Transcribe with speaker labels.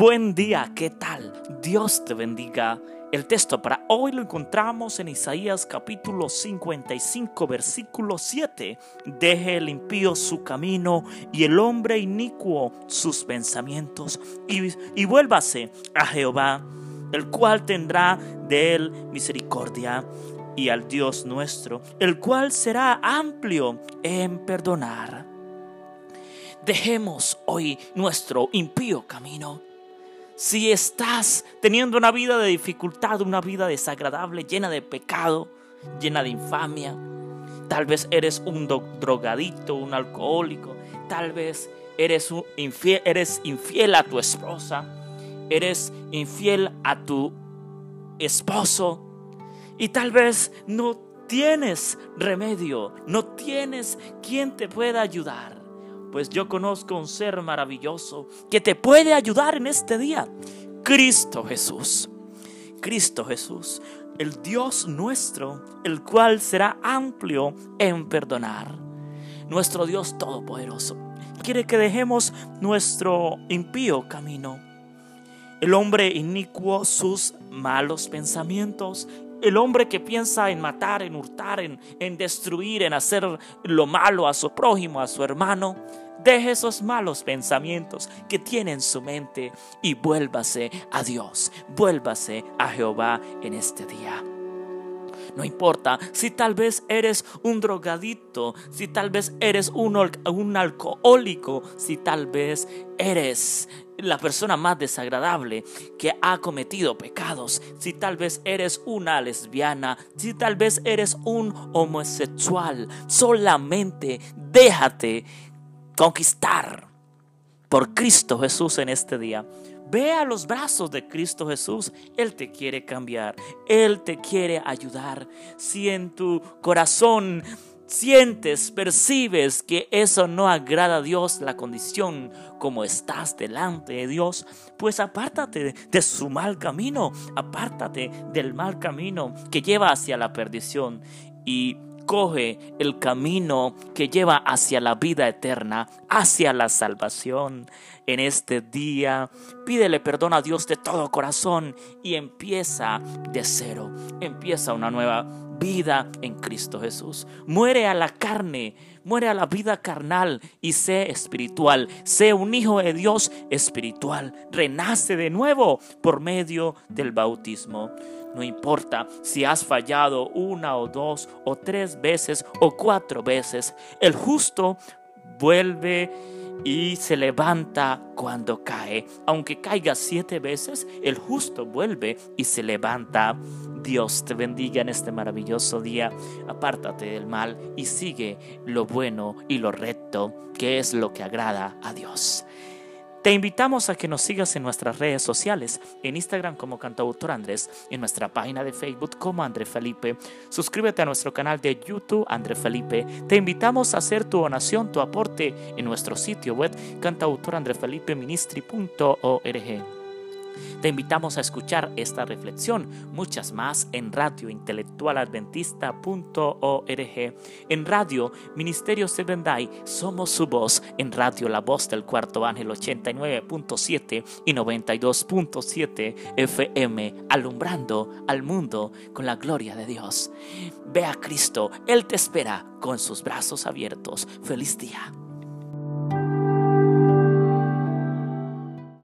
Speaker 1: Buen día, ¿qué tal? Dios te bendiga. El texto para hoy lo encontramos en Isaías capítulo 55 versículo 7. Deje el impío su camino y el hombre inicuo sus pensamientos y, y vuélvase a Jehová, el cual tendrá de él misericordia y al Dios nuestro, el cual será amplio en perdonar. Dejemos hoy nuestro impío camino si estás teniendo una vida de dificultad, una vida desagradable, llena de pecado, llena de infamia, tal vez eres un drogadito, un alcohólico, tal vez eres, infiel, eres infiel a tu esposa, eres infiel a tu esposo y tal vez no tienes remedio, no tienes quien te pueda ayudar pues yo conozco un ser maravilloso que te puede ayudar en este día. Cristo Jesús. Cristo Jesús, el Dios nuestro, el cual será amplio en perdonar. Nuestro Dios Todopoderoso quiere que dejemos nuestro impío camino. El hombre inicuo sus malos pensamientos el hombre que piensa en matar, en hurtar, en, destruir, en hacer lo malo a su prójimo, a su hermano, deje esos malos pensamientos que tiene en su mente y vuélvase a Dios, vuélvase a Jehová en este día. No importa si tal vez eres un drogadito, si tal vez eres un, un alcohólico, si tal vez eres la persona más desagradable que ha cometido pecados, si tal vez eres una lesbiana, si tal vez eres un homosexual, solamente déjate conquistar por Cristo Jesús en este día. Ve a los brazos de Cristo Jesús. Él te quiere cambiar. Él te quiere ayudar. Si en tu corazón sientes, percibes que eso no agrada a Dios, la condición como estás delante de Dios, pues apártate de su mal camino. Apártate del mal camino que lleva hacia la perdición. Y coge el camino que lleva hacia la vida eterna, hacia la salvación. En este día, pídele perdón a Dios de todo corazón y empieza de cero. Empieza una nueva vida en Cristo Jesús. Muere a la carne, muere a la vida carnal y sé espiritual. Sé un hijo de Dios espiritual. Renace de nuevo por medio del bautismo. No importa si has fallado una o dos o tres veces o cuatro veces, el justo vuelve y se levanta cuando cae. Aunque caiga siete veces, el justo vuelve y se levanta. Dios te bendiga en este maravilloso día. Apártate del mal y sigue lo bueno y lo recto, que es lo que agrada a Dios. Te invitamos a que nos sigas en nuestras redes sociales, en Instagram como Cantautor Andrés, en nuestra página de Facebook como André Felipe. Suscríbete a nuestro canal de YouTube André Felipe. Te invitamos a hacer tu donación, tu aporte en nuestro sitio web cantautorandrefelipeministri.org. Te invitamos a escuchar esta reflexión, muchas más en radiointelectualadventista.org. En Radio Ministerio Day somos su voz. En Radio La Voz del Cuarto Ángel 89.7 y 92.7 FM, alumbrando al mundo con la gloria de Dios. Ve a Cristo, Él te espera con sus brazos abiertos. Feliz día.